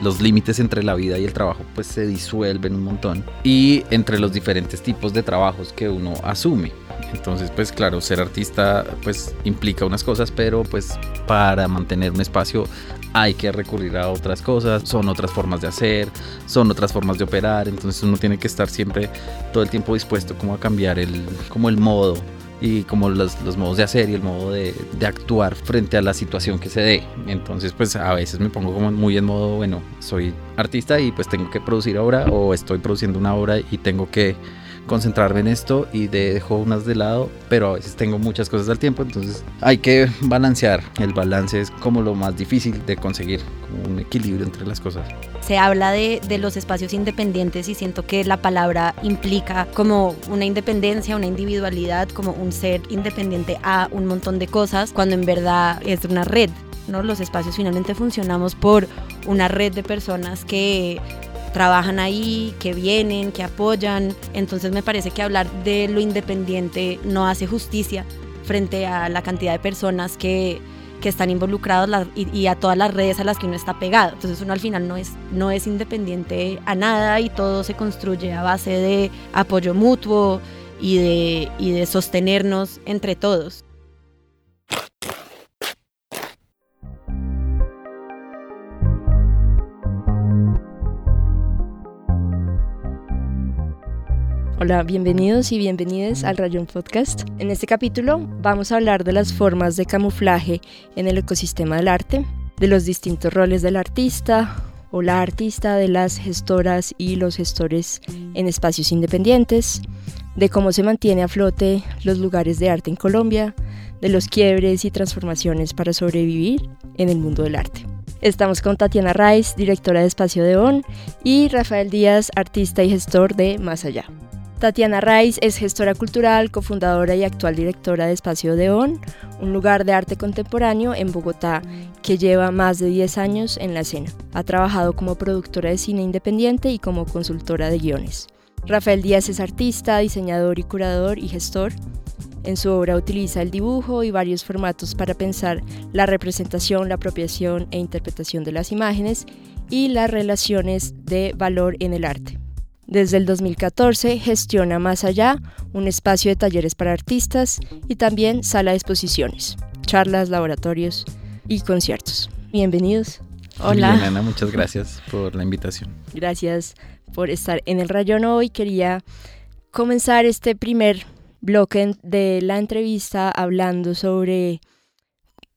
los límites entre la vida y el trabajo pues se disuelven un montón y entre los diferentes tipos de trabajos que uno asume. Entonces, pues claro, ser artista pues implica unas cosas, pero pues para mantener un espacio hay que recurrir a otras cosas, son otras formas de hacer, son otras formas de operar, entonces uno tiene que estar siempre todo el tiempo dispuesto como a cambiar el, como el modo y como los, los, modos de hacer y el modo de, de, actuar frente a la situación que se dé. Entonces, pues a veces me pongo como muy en modo, bueno, soy artista y pues tengo que producir obra o estoy produciendo una obra y tengo que concentrarme en esto y dejo unas de lado, pero a veces tengo muchas cosas al tiempo, entonces hay que balancear. El balance es como lo más difícil de conseguir, como un equilibrio entre las cosas. Se habla de, de los espacios independientes y siento que la palabra implica como una independencia, una individualidad, como un ser independiente a un montón de cosas, cuando en verdad es una red. ¿no? Los espacios finalmente funcionamos por una red de personas que trabajan ahí, que vienen, que apoyan. Entonces me parece que hablar de lo independiente no hace justicia frente a la cantidad de personas que, que están involucrados y, y, a todas las redes a las que uno está pegado. Entonces uno al final no es, no es independiente a nada y todo se construye a base de apoyo mutuo y de, y de sostenernos entre todos. Hola, bienvenidos y bienvenidas al Rayón Podcast. En este capítulo vamos a hablar de las formas de camuflaje en el ecosistema del arte, de los distintos roles del artista o la artista, de las gestoras y los gestores en espacios independientes, de cómo se mantiene a flote los lugares de arte en Colombia, de los quiebres y transformaciones para sobrevivir en el mundo del arte. Estamos con Tatiana Rice, directora de Espacio de ON, y Rafael Díaz, artista y gestor de Más Allá. Tatiana Raiz es gestora cultural, cofundadora y actual directora de Espacio de On, un lugar de arte contemporáneo en Bogotá que lleva más de 10 años en la escena. Ha trabajado como productora de cine independiente y como consultora de guiones. Rafael Díaz es artista, diseñador y curador y gestor. En su obra utiliza el dibujo y varios formatos para pensar la representación, la apropiación e interpretación de las imágenes y las relaciones de valor en el arte. Desde el 2014 gestiona Más Allá, un espacio de talleres para artistas y también sala de exposiciones, charlas, laboratorios y conciertos. Bienvenidos. Hola. Bien, Ana, muchas gracias por la invitación. Gracias por estar en el rayón hoy. Quería comenzar este primer bloque de la entrevista hablando sobre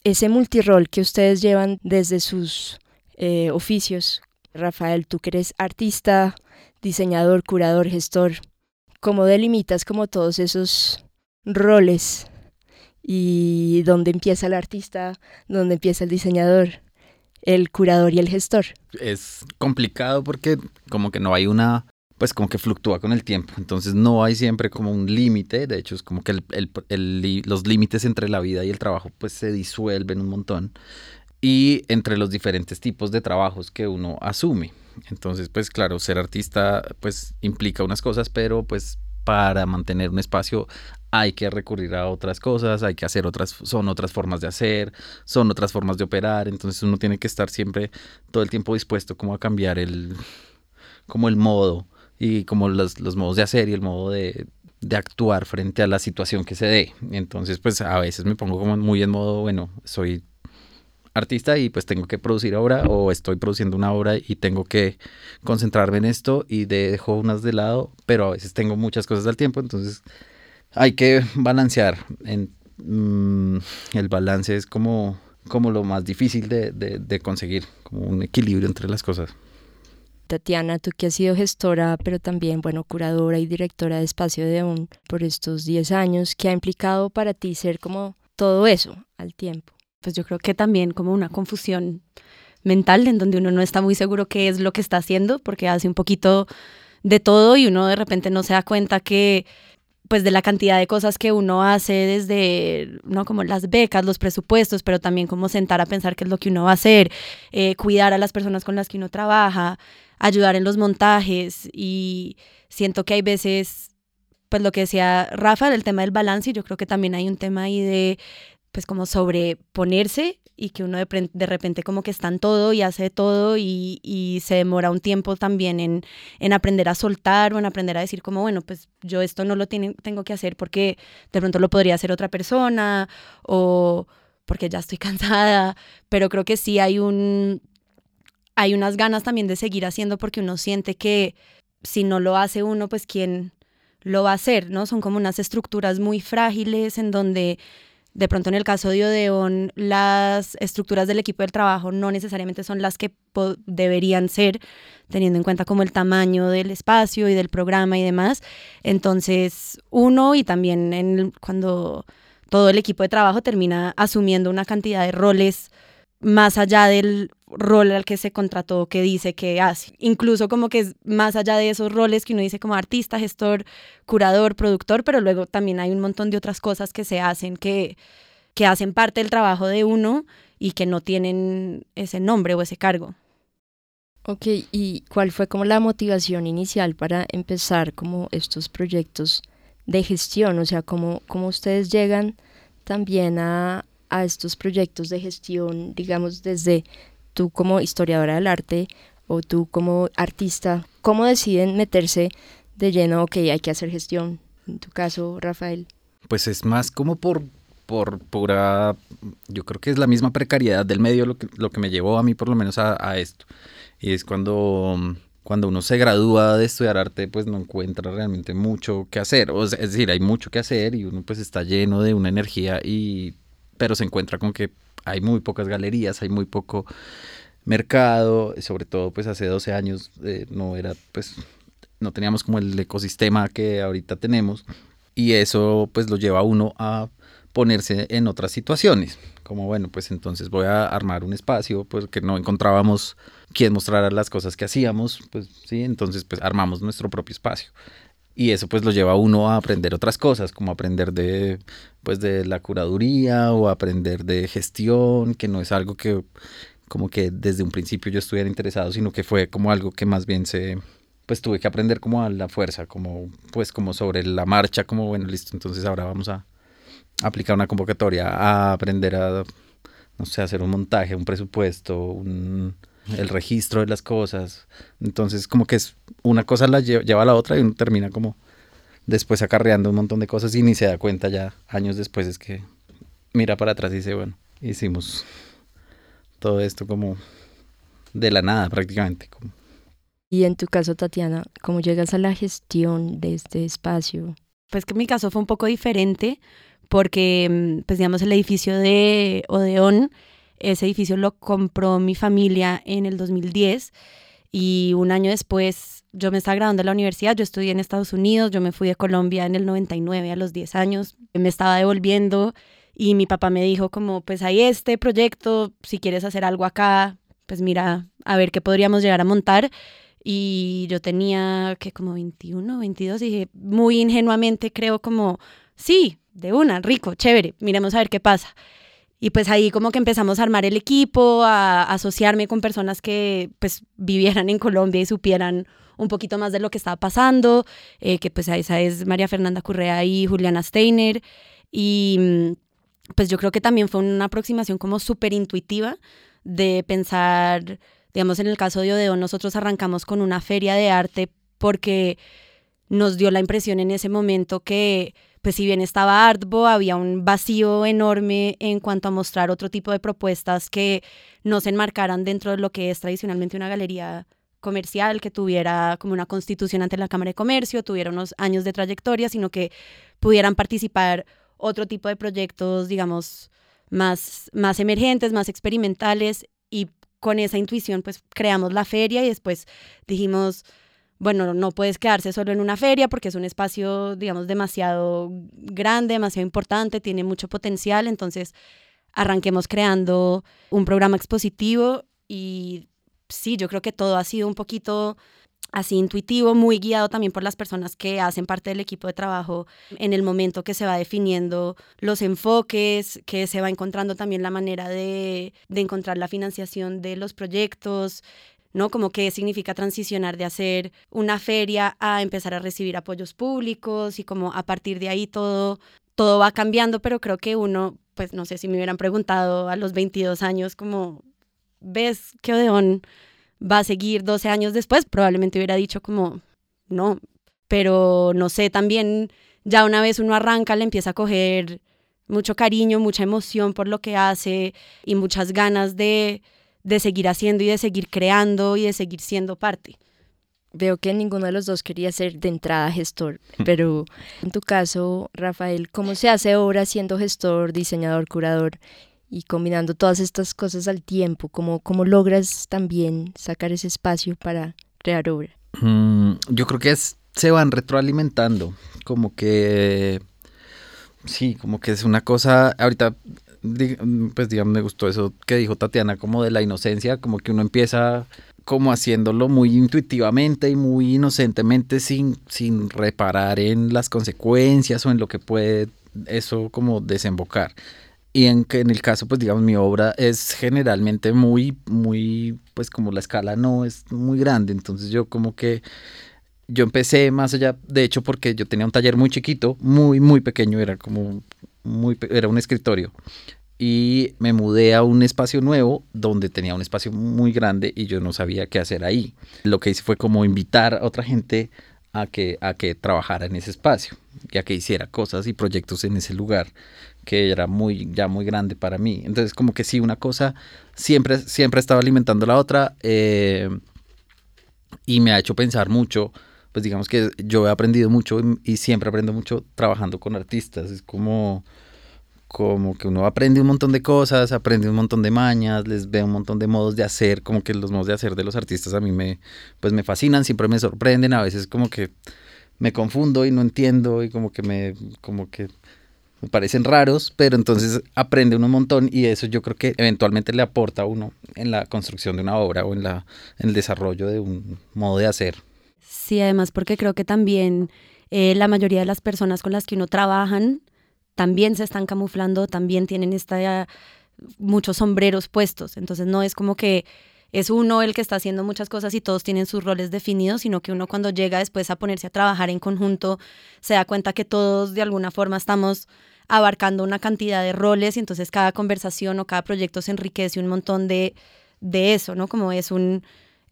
ese multirol que ustedes llevan desde sus eh, oficios. Rafael, tú que eres artista, diseñador, curador, gestor, ¿cómo delimitas como todos esos roles y dónde empieza el artista, dónde empieza el diseñador, el curador y el gestor? Es complicado porque como que no hay una pues como que fluctúa con el tiempo, entonces no hay siempre como un límite, de hecho es como que los límites entre la vida y el trabajo pues se disuelven un montón y entre los diferentes tipos de trabajos que uno asume. Entonces, pues claro, ser artista pues implica unas cosas, pero pues para mantener un espacio hay que recurrir a otras cosas, hay que hacer otras, son otras formas de hacer, son otras formas de operar, entonces uno tiene que estar siempre todo el tiempo dispuesto como a cambiar el, como el modo y como los, los modos de hacer y el modo de, de actuar frente a la situación que se dé. Entonces, pues a veces me pongo como muy en modo, bueno, soy artista y pues tengo que producir obra o estoy produciendo una obra y tengo que concentrarme en esto y dejo unas de lado, pero a veces tengo muchas cosas al tiempo, entonces hay que balancear. En, mm, el balance es como, como lo más difícil de, conseguir, como un equilibrio entre las cosas. Tatiana, tú que has sido gestora, pero también, bueno, curadora y directora de Espacio de Un por estos 10 años, ¿qué ha implicado para ti ser como todo eso al tiempo? Pues yo creo que también como una confusión mental en donde uno no está muy seguro qué es lo que está haciendo porque hace un poquito de todo y uno de repente no se da cuenta que pues de la cantidad de cosas que uno hace desde, ¿no? Como las becas, los presupuestos, pero también como sentar a pensar qué es lo que uno va a hacer, eh, cuidar a las personas con las que uno trabaja, ayudar en los montajes y siento que hay veces, pues lo que decía Rafa del tema del balance y yo creo que también hay un tema ahí de pues como sobreponerse y que uno de, de repente como que está en todo y hace todo y, y se demora un tiempo también en, en, aprender a soltar o en aprender a decir como, bueno, pues yo esto no lo tengo que hacer porque de pronto lo podría hacer otra persona o porque ya estoy cansada, pero creo que sí hay un... Hay unas ganas también de seguir haciendo porque uno siente que si no lo hace uno, pues quién lo va a hacer, ¿no? Son como unas estructuras muy frágiles en donde de pronto en el caso de Odeon, las estructuras del equipo del trabajo no necesariamente son las que deberían ser, teniendo en cuenta como el tamaño del espacio y del programa y demás. Entonces, uno y también cuando todo el equipo de trabajo termina asumiendo una cantidad de roles más allá del rol al que se contrató que dice que hace. Incluso como que es más allá de esos roles que uno dice como artista, gestor, curador, productor, pero luego también hay un montón de otras cosas que se hacen que, que hacen parte del trabajo de uno y que no tienen ese nombre o ese cargo. Ok, ¿y cuál fue como la motivación inicial para empezar como estos proyectos de gestión? O sea, ¿cómo, cómo ustedes llegan también a, a estos proyectos de gestión, digamos, desde tú como historiadora del arte o tú como artista, ¿cómo deciden meterse de lleno, ok, hay que hacer gestión? En tu caso, Rafael. Pues es más como por, por pura, yo creo que es la misma precariedad del medio lo que, lo que me llevó a mí por lo menos a, esto. Y es cuando, cuando uno se gradúa de estudiar arte, pues no encuentra realmente mucho que hacer. O es decir, hay mucho que hacer y uno pues está lleno de una energía y pero se encuentra con que hay muy pocas galerías, hay muy poco mercado, sobre todo pues hace 12 años eh, no era pues no teníamos como el ecosistema que ahorita tenemos y eso pues lo lleva a uno a ponerse en otras situaciones, como bueno, pues entonces voy a armar un espacio pues que no encontrábamos quien mostrara las cosas que hacíamos, pues sí, entonces pues armamos nuestro propio espacio y eso pues lo lleva a uno a aprender otras cosas, como aprender de pues de la curaduría o aprender de gestión, que no es algo que como que desde un principio yo estuviera interesado, sino que fue como algo que más bien se pues tuve que aprender como a la fuerza, como pues como sobre la marcha, como bueno, listo, entonces ahora vamos a aplicar una convocatoria, a aprender a no sé, hacer un montaje, un presupuesto, un el registro de las cosas. Entonces, como que es una cosa la lleva, a la otra y uno termina como después acarreando un montón de cosas y ni se da cuenta ya años después es que mira para atrás y dice, bueno, hicimos todo esto como de la nada prácticamente. Y en tu caso, Tatiana, ¿cómo llegas a la gestión de este espacio? Pues que mi caso fue un poco diferente porque, mm, pues digamos, el edificio de Odeón ese edificio lo compró mi familia en el 2010 y un año después yo me estaba graduando de la universidad, yo estudié en Estados Unidos, yo me fui de Colombia en el 99 a los 10 años, me estaba devolviendo y mi papá me dijo como pues hay este proyecto, si quieres hacer algo acá, pues mira, a ver qué podríamos llegar a montar. Y yo tenía que como 21, 22 y dije muy ingenuamente creo como, sí, de una, rico, chévere, miremos a ver qué pasa. Y pues ahí como que empezamos a armar el equipo, a, asociarme con personas que pues vivieran en Colombia y supieran un poquito más de lo que estaba pasando, eh, que pues esa es María Fernanda Currea y Juliana Steiner. Y mm, pues yo creo que también fue una aproximación como súper intuitiva de pensar, digamos en el caso de Odeon, nosotros arrancamos con una feria de arte porque nos dio la impresión en ese momento que pues si bien estaba Artbo, había un vacío enorme en cuanto a mostrar otro tipo de propuestas que no se enmarcaran dentro de lo que es tradicionalmente una galería comercial, que tuviera como una constitución ante la Cámara de Comercio, tuviera unos años de trayectoria, sino que pudieran participar otro tipo de proyectos, digamos, más, más emergentes, más experimentales y con esa intuición pues creamos la feria y después dijimos, bueno, no puedes quedarse solo en una feria porque es un espacio, digamos, demasiado grande, demasiado importante, tiene mucho potencial, entonces arranquemos creando un programa expositivo y sí, yo creo que todo ha sido un poquito así intuitivo, muy guiado también por las personas que hacen parte del equipo de trabajo en el momento que se va definiendo los enfoques, que se va encontrando también la manera de, de encontrar la financiación de los proyectos, ¿no? Como qué significa transicionar de hacer una feria a empezar a recibir apoyos públicos y como a partir de ahí todo todo va cambiando, pero creo que uno, pues no sé si me hubieran preguntado a los 22 años como, ¿ves que Odeón va a seguir 12 años después? Probablemente hubiera dicho como, no, pero no sé, también ya una vez uno arranca le empieza a coger mucho cariño, mucha emoción por lo que hace y muchas ganas de, de seguir haciendo y de seguir creando y de seguir siendo parte. Veo que ninguno de los dos quería ser de entrada gestor, pero en tu caso, Rafael, ¿cómo se hace ahora siendo gestor, diseñador, curador y combinando todas estas cosas al tiempo? ¿Cómo, cómo logras también sacar ese espacio para crear obra? Mm, yo creo que es, se van retroalimentando, como que sí, como que es una cosa, ahorita pues digamos me gustó eso que dijo Tatiana como de la inocencia, como que uno empieza como haciéndolo muy intuitivamente y muy inocentemente sin, sin reparar en las consecuencias o en lo que puede eso como desembocar. Y en que en el caso, pues digamos, mi obra es generalmente muy, muy, pues como la escala no es muy grande, entonces yo como que yo empecé más allá, de hecho, porque yo tenía un taller muy chiquito, muy, muy pequeño, era como, era un escritorio y me mudé a un espacio nuevo donde tenía un espacio muy grande y yo no sabía qué hacer ahí. Lo que hice fue como invitar a otra gente a que, a que trabajara en ese espacio y a que hiciera cosas y proyectos en ese lugar que era muy ya muy grande para mí. Entonces como que sí, una cosa siempre, siempre estaba alimentando la otra eh, y me ha hecho pensar mucho pues digamos que yo he aprendido mucho y siempre aprendo mucho trabajando con artistas. Es como como que uno aprende un montón de cosas, aprende un montón de mañas, les ve un montón de modos de hacer, como que los modos de hacer de los artistas a mí me, pues me fascinan, siempre me sorprenden, a veces como que me confundo y no entiendo y como que me, como que me parecen raros, pero entonces aprende uno un montón y eso yo creo que eventualmente le aporta a uno en la construcción de una obra o en, la, en el desarrollo de un modo de hacer. Sí, además porque creo que también eh, la mayoría de las personas con las que uno trabajan, también se están camuflando, también tienen esta, muchos sombreros puestos. Entonces no es como que es uno el que está haciendo muchas cosas y todos tienen sus roles definidos, sino que uno cuando llega después a ponerse a trabajar en conjunto se da cuenta que todos de alguna forma estamos abarcando una cantidad de roles y entonces cada conversación o cada proyecto se enriquece un montón de, de eso, ¿no? Como es un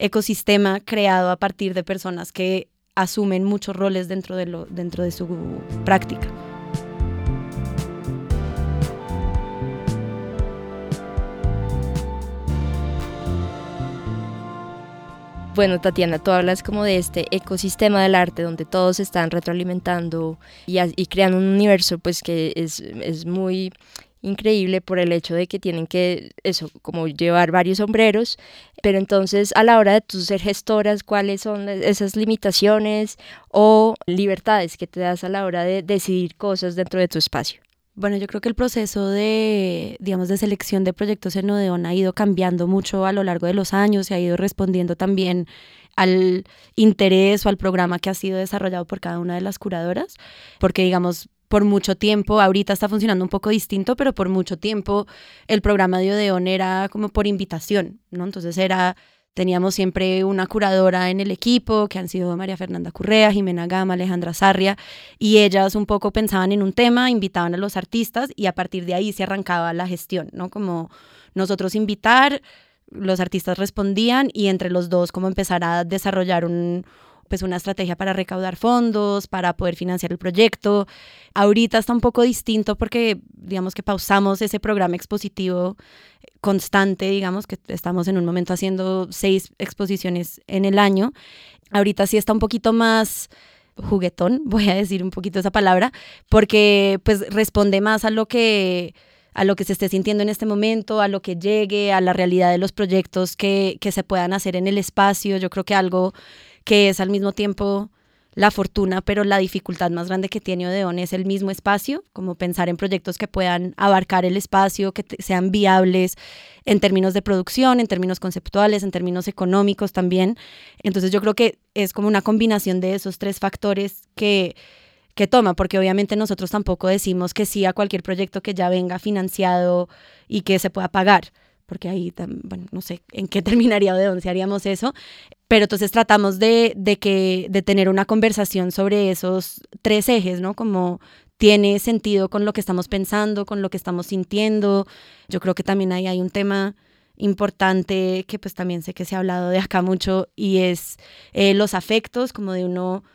ecosistema creado a partir de personas que asumen muchos roles dentro de, lo, dentro de su práctica. Bueno, Tatiana, tú hablas como de este ecosistema del arte donde todos se están retroalimentando y, y creando un universo pues que es, es muy increíble por el hecho de que tienen que, eso, como llevar varios sombreros, pero entonces a la hora de tú ser gestoras, ¿cuáles son esas limitaciones o libertades que te das a la hora de decidir cosas dentro de tu espacio? Bueno, yo creo que el proceso de, digamos, de selección de proyectos en Odeon ha ido cambiando mucho a lo largo de los años y ha ido respondiendo también al interés o al programa que ha sido desarrollado por cada una de las curadoras, porque digamos, por mucho tiempo, ahorita está funcionando un poco distinto, pero por mucho tiempo el programa de Odeon era como por invitación, ¿no? Entonces era Teníamos siempre una curadora en el equipo, que han sido María Fernanda Currea, Jimena Gama, Alejandra Sarria, y ellas un poco pensaban en un tema, invitaban a los artistas y a partir de ahí se arrancaba la gestión, ¿no? Como nosotros invitar, los artistas respondían y entre los dos como empezar a desarrollar un, pues una estrategia para recaudar fondos, para poder financiar el proyecto. Ahorita está un poco distinto porque digamos que pausamos ese programa expositivo constante, digamos que estamos en un momento haciendo seis exposiciones en el año. Ahorita sí está un poquito más juguetón, voy a decir un poquito esa palabra, porque pues responde más a lo que a lo que se esté sintiendo en este momento, a lo que llegue, a la realidad de los proyectos que, que se puedan hacer en el espacio. Yo creo que algo que es al mismo tiempo la fortuna, pero la dificultad más grande que tiene Odeon es el mismo espacio, como pensar en proyectos que puedan abarcar el espacio, que sean viables en términos de producción, en términos conceptuales, en términos económicos también. Entonces yo creo que es como una combinación de esos tres factores que, que toma, porque obviamente nosotros tampoco decimos que sí a cualquier proyecto que ya venga financiado y que se pueda pagar porque ahí, bueno, no sé en qué terminaría o de dónde haríamos eso, pero entonces tratamos de, de, que, de tener una conversación sobre esos tres ejes, ¿no? Como tiene sentido con lo que estamos pensando, con lo que estamos sintiendo. Yo creo que también ahí hay un tema importante que pues también sé que se ha hablado de acá mucho y es eh, los afectos, como de uno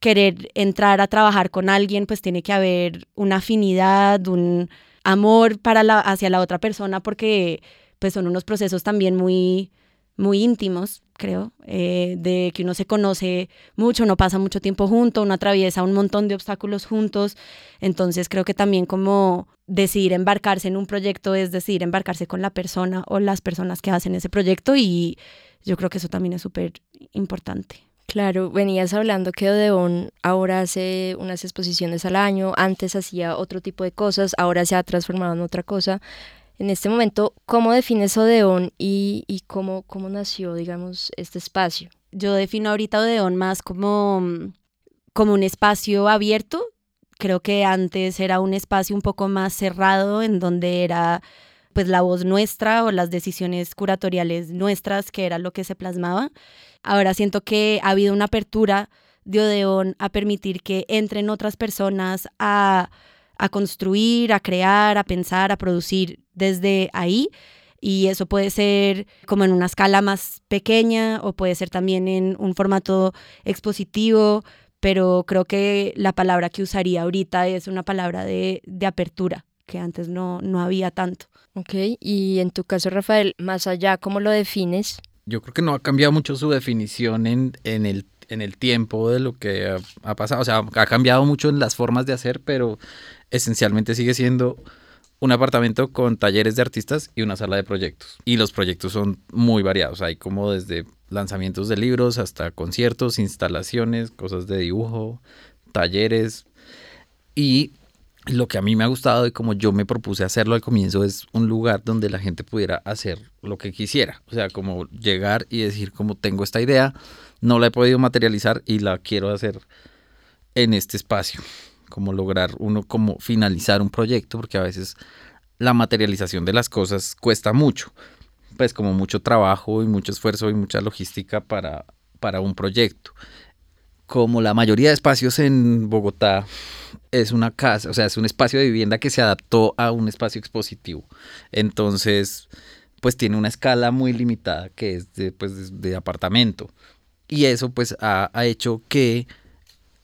querer entrar a trabajar con alguien, pues tiene que haber una afinidad, un amor para la, hacia la otra persona, porque pues son unos procesos también muy, muy íntimos, creo, eh, de que uno se conoce mucho, uno pasa mucho tiempo junto, uno atraviesa un montón de obstáculos juntos, entonces creo que también como decidir embarcarse en un proyecto es decidir embarcarse con la persona o las personas que hacen ese proyecto y yo creo que eso también es súper importante. Claro, venías hablando que Odeón ahora hace unas exposiciones al año, antes hacía otro tipo de cosas, ahora se ha transformado en otra cosa. En este momento, ¿cómo defines Odeón y, y cómo, cómo nació, digamos, este espacio? Yo defino ahorita Odeón más como, como un espacio abierto. Creo que antes era un espacio un poco más cerrado en donde era pues la voz nuestra o las decisiones curatoriales nuestras, que era lo que se plasmaba. Ahora siento que ha habido una apertura de Odeón a permitir que entren otras personas a, a construir, a crear, a pensar, a producir desde ahí. Y eso puede ser como en una escala más pequeña o puede ser también en un formato expositivo, pero creo que la palabra que usaría ahorita es una palabra de, de apertura, que antes no, no había tanto. Ok, y en tu caso, Rafael, más allá, ¿cómo lo defines? yo creo que no ha cambiado mucho su definición en, en, el, en el tiempo de lo que ha, ha, pasado. O sea, ha cambiado mucho en las formas de hacer, pero esencialmente sigue siendo un apartamento con talleres de artistas y una sala de proyectos. Y los proyectos son muy variados. Hay como desde lanzamientos de libros hasta conciertos, instalaciones, cosas de dibujo, talleres. Y lo que a mí me ha gustado y como yo me propuse hacerlo al comienzo es un lugar donde la gente pudiera hacer lo que quisiera. O sea, como llegar y decir como tengo esta idea, no la he podido materializar y la quiero hacer en este espacio. Como lograr uno como finalizar un proyecto, porque a veces la materialización de las cosas cuesta mucho. Pues como mucho trabajo y mucho esfuerzo y mucha logística para, para un proyecto. Como la mayoría de espacios en Bogotá es una casa, o sea, es un espacio de vivienda que se adaptó a un espacio expositivo. Entonces, pues tiene una escala muy limitada que es de, pues, de apartamento. Y eso pues ha, ha, hecho que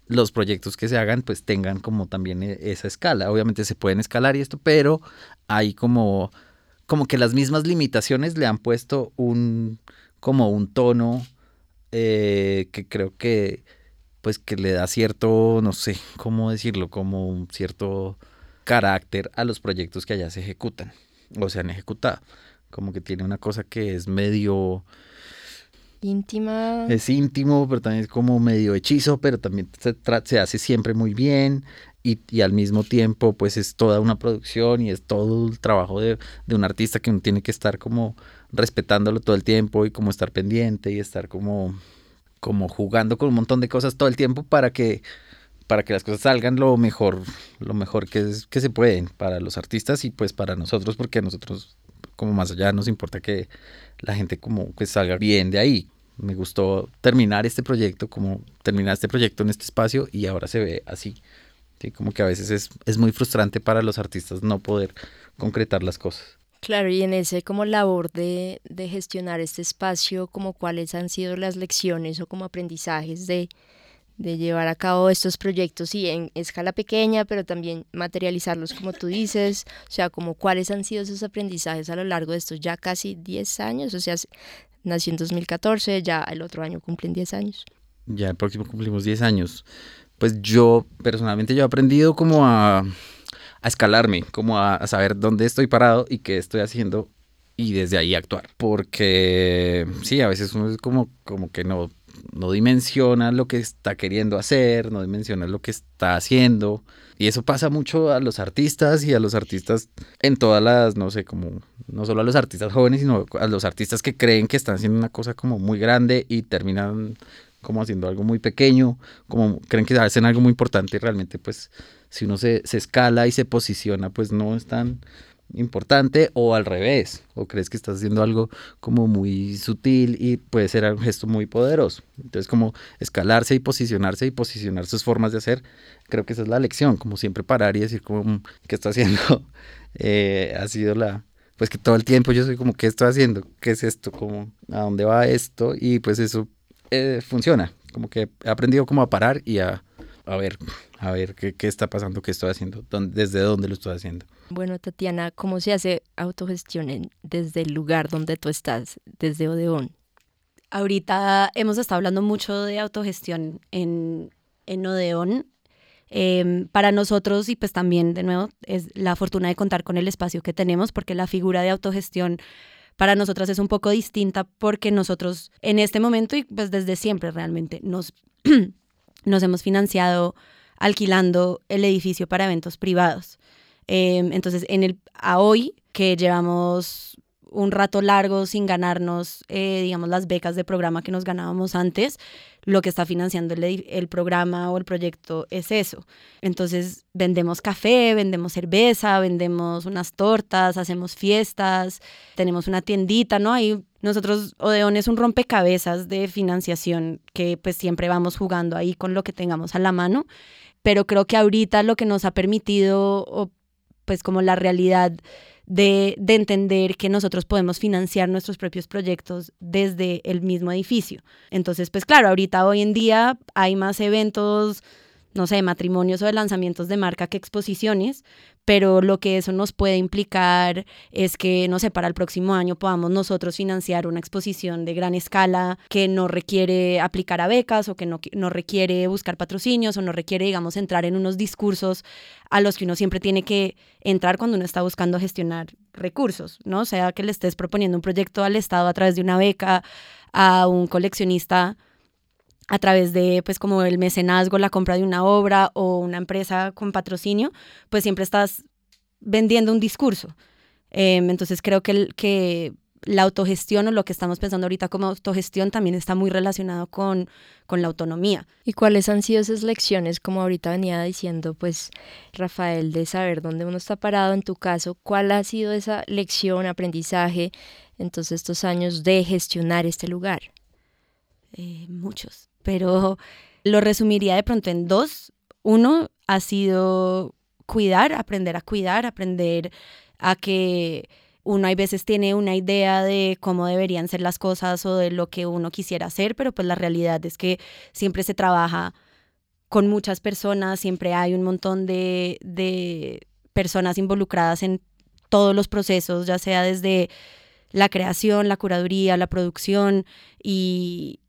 los proyectos que se hagan pues tengan como también e, esa escala. Obviamente se pueden escalar y esto, pero hay como, como que las mismas limitaciones le han puesto un, como un tono eh, que creo que pues que le da cierto, no sé cómo decirlo, como un cierto carácter a los proyectos que allá se ejecutan o se han ejecutado. Como que tiene una cosa que es medio íntima. Es íntimo, pero también es como medio hechizo, pero también se, se hace siempre muy bien y, y, al mismo tiempo pues es toda una producción y es todo el trabajo de, de, un artista que uno tiene que estar como respetándolo todo el tiempo y como estar pendiente y estar como como jugando con un montón de cosas todo el tiempo para que para que las cosas salgan lo mejor lo mejor que, se pueden para los artistas y pues para nosotros porque nosotros como más allá nos importa que la gente como que salga bien de ahí me gustó terminar este proyecto como terminar este proyecto en este espacio y ahora se ve así ¿sí? como que a veces es, es muy frustrante para los artistas no poder concretar las cosas Claro, y en ese como labor de, de, gestionar este espacio, como cuáles han sido las lecciones o como aprendizajes de, de llevar a cabo estos proyectos y en escala pequeña, pero también materializarlos como tú dices, o sea, como cuáles han sido esos aprendizajes a lo largo de estos ya casi 10 años, o sea, nací en 2014, ya el otro año cumplen 10 años. Ya el próximo cumplimos 10 años. Pues yo personalmente yo he aprendido como a a escalarme, como a, a, saber dónde estoy parado y qué estoy haciendo y desde ahí actuar. Porque sí, a veces uno es como, como que no, no dimensiona lo que está queriendo hacer, no dimensiona lo que está haciendo. Y eso pasa mucho a los artistas y a los artistas en todas las, no sé, como, no solo a los artistas jóvenes, sino a los artistas que creen que están haciendo una cosa como muy grande y terminan como haciendo algo muy pequeño, como creen que hacen algo muy importante y realmente pues si uno se, se, escala y se posiciona, pues no están, importante o al revés, o crees que estás haciendo algo como muy sutil y puede ser un gesto muy poderoso. Entonces como escalarse y posicionarse y posicionar sus formas de hacer, creo que esa es la lección, como siempre parar y decir como, mm, ¿qué está haciendo? Eh, ha sido la, pues que todo el tiempo yo soy como, ¿qué estoy haciendo? ¿Qué es esto? como ¿A dónde va esto? Y pues eso eh, funciona, como que he aprendido como a parar y a, a ver, a ver qué, qué, está pasando, qué estoy haciendo, dónde, desde dónde lo estoy haciendo. Bueno, Tatiana, ¿cómo se hace autogestión desde el lugar donde tú estás, desde Odeón? Ahorita hemos estado hablando mucho de autogestión en, en Odeón. Eh, para nosotros y pues también de nuevo es la fortuna de contar con el espacio que tenemos porque la figura de autogestión para nosotras es un poco distinta porque nosotros en este momento y pues desde siempre realmente nos, nos hemos financiado alquilando el edificio para eventos privados. Eh, entonces, en el, a hoy que llevamos un rato largo sin ganarnos, eh, digamos, las becas de programa que nos ganábamos antes, lo que está financiando el, programa o el proyecto es eso. Entonces, vendemos café, vendemos cerveza, vendemos unas tortas, hacemos fiestas, tenemos una tiendita, ¿no? Ahí nosotros, Odeón es un rompecabezas de financiación que pues siempre vamos jugando ahí con lo que tengamos a la mano, pero creo que ahorita lo que nos ha permitido, pues como la realidad de, de, entender que nosotros podemos financiar nuestros propios proyectos desde el mismo edificio. Entonces, pues claro, ahorita hoy en día hay más eventos, no sé, matrimonios o de lanzamientos de marca que exposiciones, pero lo que eso nos puede implicar es que, no sé, para el próximo año podamos nosotros financiar una exposición de gran escala que no requiere aplicar a becas o que no, no requiere buscar patrocinios o no requiere, digamos, entrar en unos discursos a los que uno siempre tiene que entrar cuando uno está buscando gestionar recursos, ¿no? O sea, que le estés proponiendo un proyecto al Estado a través de una beca a un coleccionista a través de, pues, como el mecenazgo, la compra de una obra o una empresa con patrocinio, pues siempre estás vendiendo un discurso. Eh, entonces creo que, el, que la autogestión o lo que estamos pensando ahorita como autogestión también está muy relacionado con, con la autonomía. ¿Y cuáles han sido esas lecciones, como ahorita venía diciendo, pues, Rafael, de saber dónde uno está parado en tu caso? ¿Cuál ha sido esa lección, aprendizaje en todos estos años de gestionar este lugar? Eh, muchos pero lo resumiría de pronto en dos. Uno ha sido cuidar, aprender a cuidar, aprender a que uno hay veces tiene una idea de cómo deberían ser las cosas o de lo que uno quisiera hacer, pero pues la realidad es que siempre se trabaja con muchas personas, siempre hay un montón de, de personas involucradas en todos los procesos, ya sea desde la creación, la curaduría, la producción y,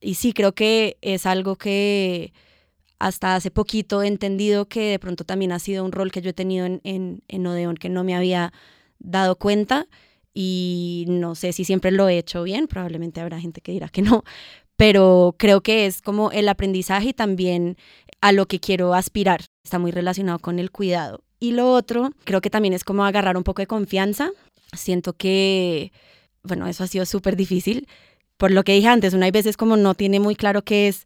y sí, creo que es algo que hasta hace poquito he entendido que de pronto también ha sido un rol que yo he tenido en, en, en Odeon que no me había dado cuenta y no sé si siempre lo he hecho bien, probablemente habrá gente que dirá que no, pero creo que es como el aprendizaje y también a lo que quiero aspirar, está muy relacionado con el cuidado. Y lo otro, creo que también es como agarrar un poco de confianza, siento que, bueno, eso ha sido súper difícil, por lo que dije antes, una hay veces como no tiene muy claro qué es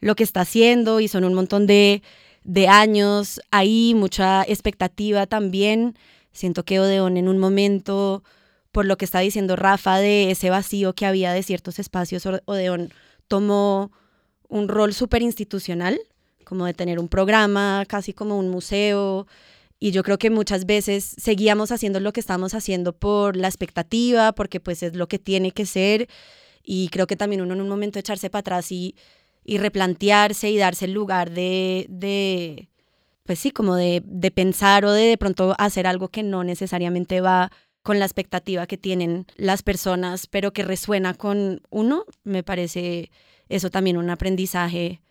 lo que está haciendo y son un montón de, de años ahí, mucha expectativa también. Siento que Odeón en un momento, por lo que está diciendo Rafa, de ese vacío que había de ciertos espacios, Odeón tomó un rol súper institucional, como de tener un programa, casi como un museo. Y yo creo que muchas veces seguíamos haciendo lo que estamos haciendo por la expectativa, porque pues es lo que tiene que ser y creo que también uno en un momento echarse para atrás y, y replantearse y darse el lugar de, de pues sí, como de, de, pensar o de de pronto hacer algo que no necesariamente va con la expectativa que tienen las personas, pero que resuena con uno, me parece eso también un aprendizaje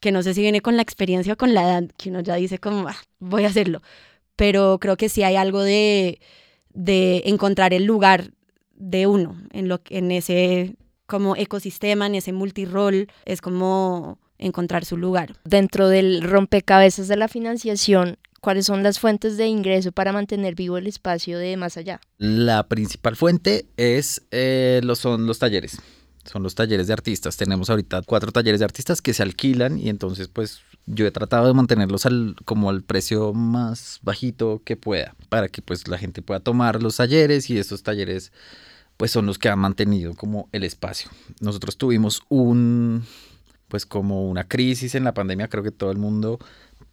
que no sé si viene con la experiencia o con la edad, que uno ya dice como, ah, voy a hacerlo, pero creo que sí hay algo de, de encontrar el lugar de uno en, lo, en ese como ecosistema, en ese multirol, es como encontrar su lugar. Dentro del rompecabezas de la financiación, ¿cuáles son las fuentes de ingreso para mantener vivo el espacio de más allá? La principal fuente es, eh, son los talleres. son los talleres de artistas. Tenemos ahorita cuatro talleres de artistas que se alquilan y entonces pues yo he tratado de mantenerlos al, como al precio más bajito que pueda para que pues la gente pueda tomar los talleres y estos talleres pues son los que han mantenido como el espacio. Nosotros tuvimos un pues como una crisis en la pandemia, creo que todo el mundo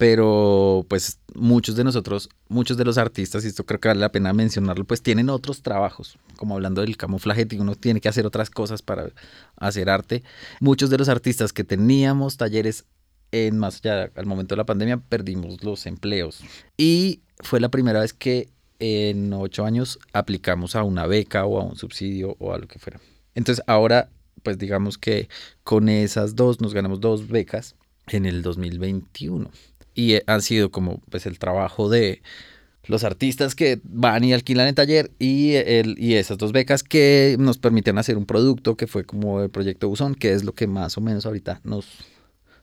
pero pues muchos de nosotros, muchos de los artistas, y esto creo que vale la pena mencionarlo, pues tienen otros trabajos, como hablando del camuflaje, uno tiene que hacer otras cosas para hacer arte. Muchos de los artistas que teníamos talleres en más allá, al momento de la pandemia, perdimos los empleos. Y fue la primera vez que en ocho años aplicamos a una beca o a un subsidio o a lo que fuera. Entonces ahora, pues digamos que con esas dos nos ganamos dos becas en el 2021 y han sido como pues el trabajo de los artistas que van y alquilan el taller y, el, y esas dos becas que nos permiten hacer un producto que fue como el proyecto Buzón, que es lo que más o menos ahorita nos,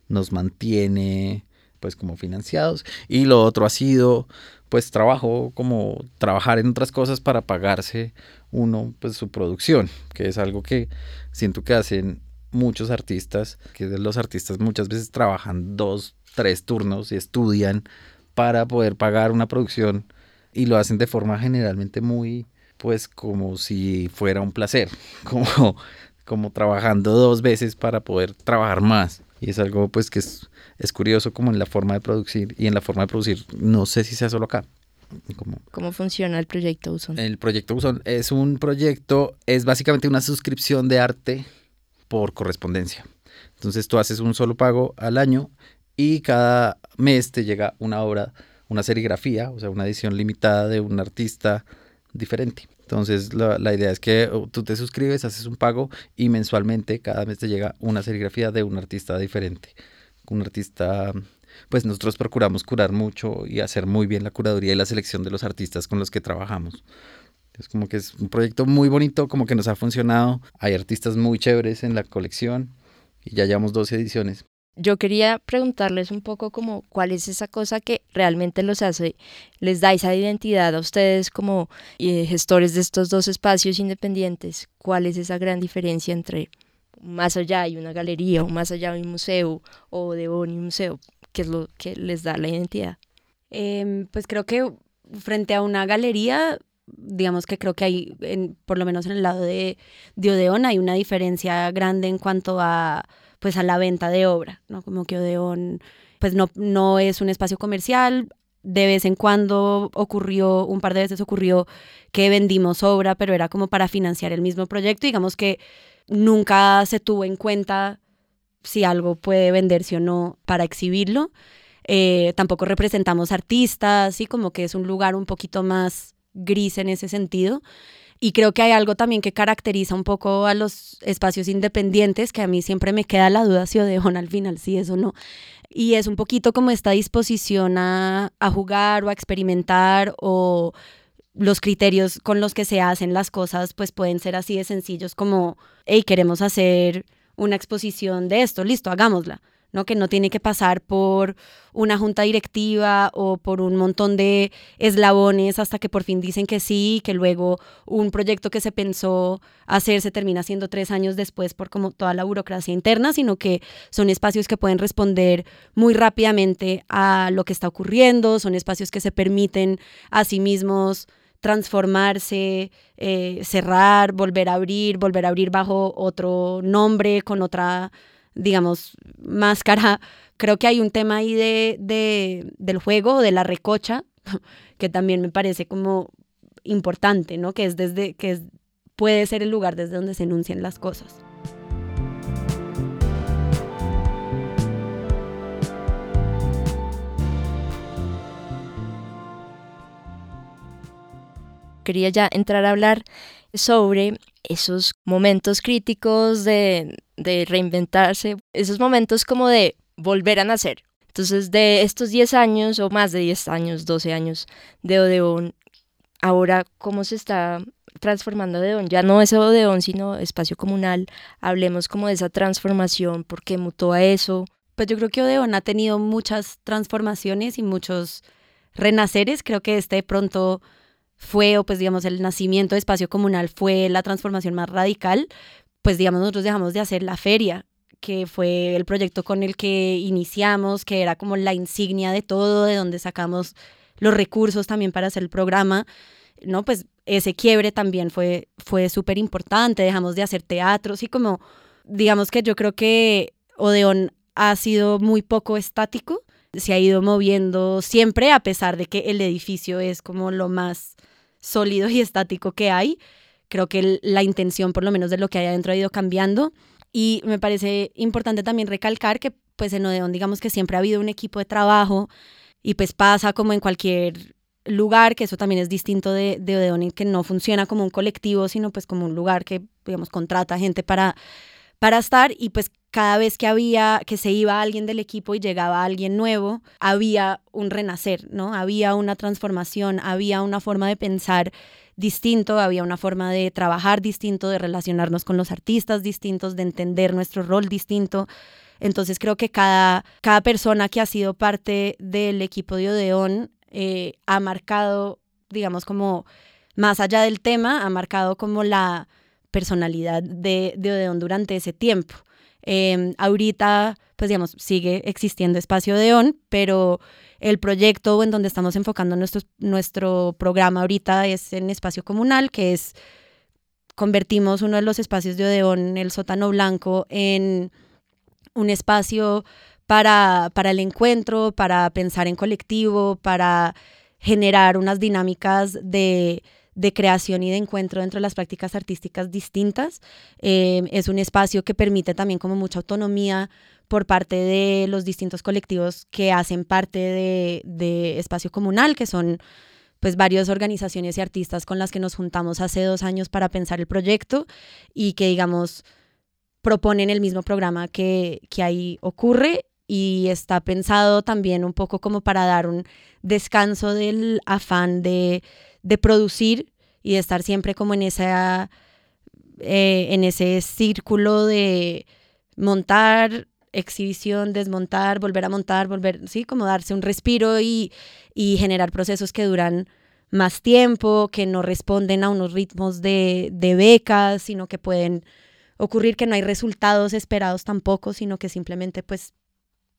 nos mantiene pues como financiados y lo otro ha sido pues trabajo como trabajar en otras cosas para pagarse uno pues su producción que es algo que siento que hacen muchos artistas que los artistas muchas veces trabajan dos tres turnos y estudian para poder pagar una producción y lo hacen de forma generalmente muy, pues como si fuera un placer, como, como trabajando dos veces para poder trabajar más. Y es algo pues que es, es curioso como en la forma de producir y en la forma de producir, no sé si sea solo acá. ¿Cómo funciona el proyecto Uson? El proyecto Uson es un proyecto, es básicamente una suscripción de arte por correspondencia. Entonces tú haces un solo pago al año y cada mes te llega una obra, una serigrafía, o sea, una edición limitada de un artista diferente. Entonces la, la, idea es que tú te suscribes, haces un pago y mensualmente cada mes te llega una serigrafía de un artista diferente. Un artista, pues nosotros procuramos curar mucho y hacer muy bien la curaduría y la selección de los artistas con los que trabajamos. Es como que es un proyecto muy bonito, como que nos ha funcionado. Hay artistas muy chéveres en la colección y ya llevamos 12 ediciones yo quería preguntarles un poco como cuál es esa cosa que realmente los hace, les da esa identidad a ustedes como eh, gestores de estos dos espacios independientes, cuál es esa gran diferencia entre más allá hay una galería o más allá hay un museo o de un museo, qué es lo que les da la identidad. Em, pues creo que frente a una galería digamos que creo que hay, en, por lo menos en el lado de, de Odeón, hay una diferencia grande en cuanto a pues a la venta de obra, ¿no? Como que Odeón pues no, no es un espacio comercial, de vez en cuando ocurrió, un par de veces ocurrió que vendimos obra, pero era como para financiar el mismo proyecto, digamos que nunca se tuvo en cuenta si algo puede venderse o no para exhibirlo. Eh, tampoco representamos artistas, y como que es un lugar un poquito más gris en ese sentido. Y creo que hay algo también que caracteriza un poco a los espacios independientes, que a mí siempre me queda la duda si Odeón al final sí es o no. Y es un poquito como esta disposición a, a jugar o a experimentar o los criterios con los que se hacen las cosas pues pueden ser así de sencillos como, hey, queremos hacer una exposición de esto, listo, hagámosla. ¿no? que no tiene que pasar por una junta directiva o por un montón de eslabones hasta que por fin dicen que sí, que luego un proyecto que se pensó hacer se termina haciendo tres años después por como toda la burocracia interna, sino que son espacios que pueden responder muy rápidamente a lo que está ocurriendo, son espacios que se permiten a sí mismos transformarse, eh, cerrar, volver a abrir, volver a abrir bajo otro nombre, con otra digamos, máscara. Creo que hay un tema ahí de, de, del juego, de la recocha, que también me parece como importante, ¿no? Que es desde, que es, puede ser el lugar desde donde se enuncian las cosas. Quería ya entrar a hablar sobre esos momentos críticos de, de reinventarse, esos momentos como de volver a nacer. Entonces, de estos 10 años, o más de 10 años, 12 años de Odeón, ahora, ¿cómo se está transformando Odeón? Ya no es Odeón, sino espacio comunal. Hablemos como de esa transformación, ¿por qué mutó a eso? Pues yo creo que Odeón ha tenido muchas transformaciones y muchos renaceres. Creo que este pronto fue, o pues digamos, el nacimiento de espacio comunal fue la transformación más radical, pues digamos, nosotros dejamos de hacer la feria, que fue el proyecto con el que iniciamos, que era como la insignia de todo, de donde sacamos los recursos también para hacer el programa, ¿no? Pues ese quiebre también fue, fue súper importante, dejamos de hacer teatro, y como, digamos que yo creo que Odeón ha sido muy poco estático, se ha ido moviendo siempre, a pesar de que el edificio es como lo más sólido y estático que hay. Creo que la intención, por lo menos de lo que hay adentro, ha ido cambiando. Y me parece importante también recalcar que pues en Odeón digamos que siempre ha habido un equipo de trabajo y pues pasa como en cualquier lugar, que eso también es distinto de, de Odeón, que no funciona como un colectivo, sino pues como un lugar que, digamos, contrata gente para, para estar y pues cada vez que había, que se iba alguien del equipo y llegaba alguien nuevo, había un renacer, ¿no? Había una transformación, había una forma de pensar distinto, había una forma de trabajar distinto, de relacionarnos con los artistas distintos, de entender nuestro rol distinto. Entonces creo que cada, cada persona que ha sido parte del equipo de Odeón eh, ha marcado, digamos, como más allá del tema, ha marcado como la personalidad de, de Odeón durante ese tiempo. Em, ahorita, pues digamos, sigue existiendo Espacio Odeón, pero el proyecto en donde estamos enfocando nuestro, nuestro programa ahorita es en espacio comunal, que es, convertimos uno de los espacios de Odeón, el sótano blanco, en un espacio para, para el encuentro, para pensar en colectivo, para generar unas dinámicas de, de creación y de encuentro dentro de las prácticas artísticas distintas. Eh, es un espacio que permite también como mucha autonomía por parte de los distintos colectivos que hacen parte de, de Espacio Comunal, que son pues varias organizaciones y artistas con las que nos juntamos hace dos años para pensar el proyecto y que digamos proponen el mismo programa que, que ahí ocurre y está pensado también un poco como para dar un descanso del afán de, de producir y de estar siempre como en, esa, eh, en ese círculo de montar, exhibición, desmontar, volver a montar, volver, sí, como darse un respiro y, y generar procesos que duran más tiempo, que no responden a unos ritmos de, de becas, sino que pueden ocurrir que no hay resultados esperados tampoco, sino que simplemente pues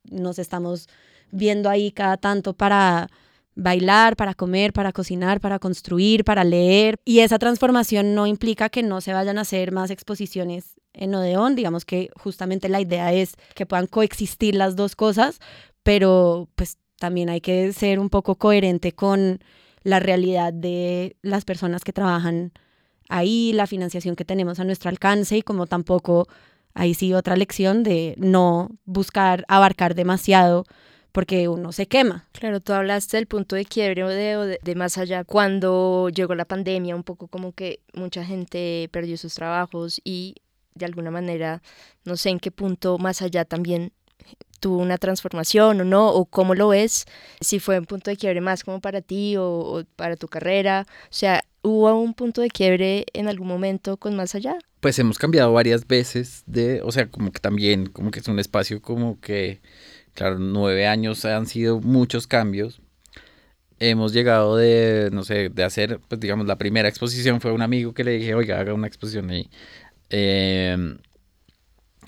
nos estamos viendo ahí cada tanto para bailar, para comer, para cocinar, para construir, para leer. Y esa transformación no implica que no se vayan a hacer más exposiciones en Odeón. Digamos que justamente la idea es que puedan coexistir las dos cosas, pero pues también hay que ser un poco coherente con la realidad de las personas que trabajan ahí, la financiación que tenemos a nuestro alcance y como tampoco ahí sí otra lección de no buscar abarcar demasiado porque uno se quema. Claro, tú hablaste del punto de quiebre de, de, más allá. Cuando llegó la pandemia, un poco como que mucha gente perdió sus trabajos y de alguna manera, no sé en qué punto más allá también tuvo una transformación o no, o cómo lo ves, si fue un punto de quiebre más como para ti o, o para tu carrera, o sea, ¿hubo un punto de quiebre en algún momento con más allá? Pues hemos cambiado varias veces de, o sea, como que también, como que es un espacio como que Claro, nueve años han sido muchos cambios. Hemos llegado de, no sé, de hacer, pues digamos, la primera exposición fue un amigo que le dije, oiga, haga una exposición ahí. Em,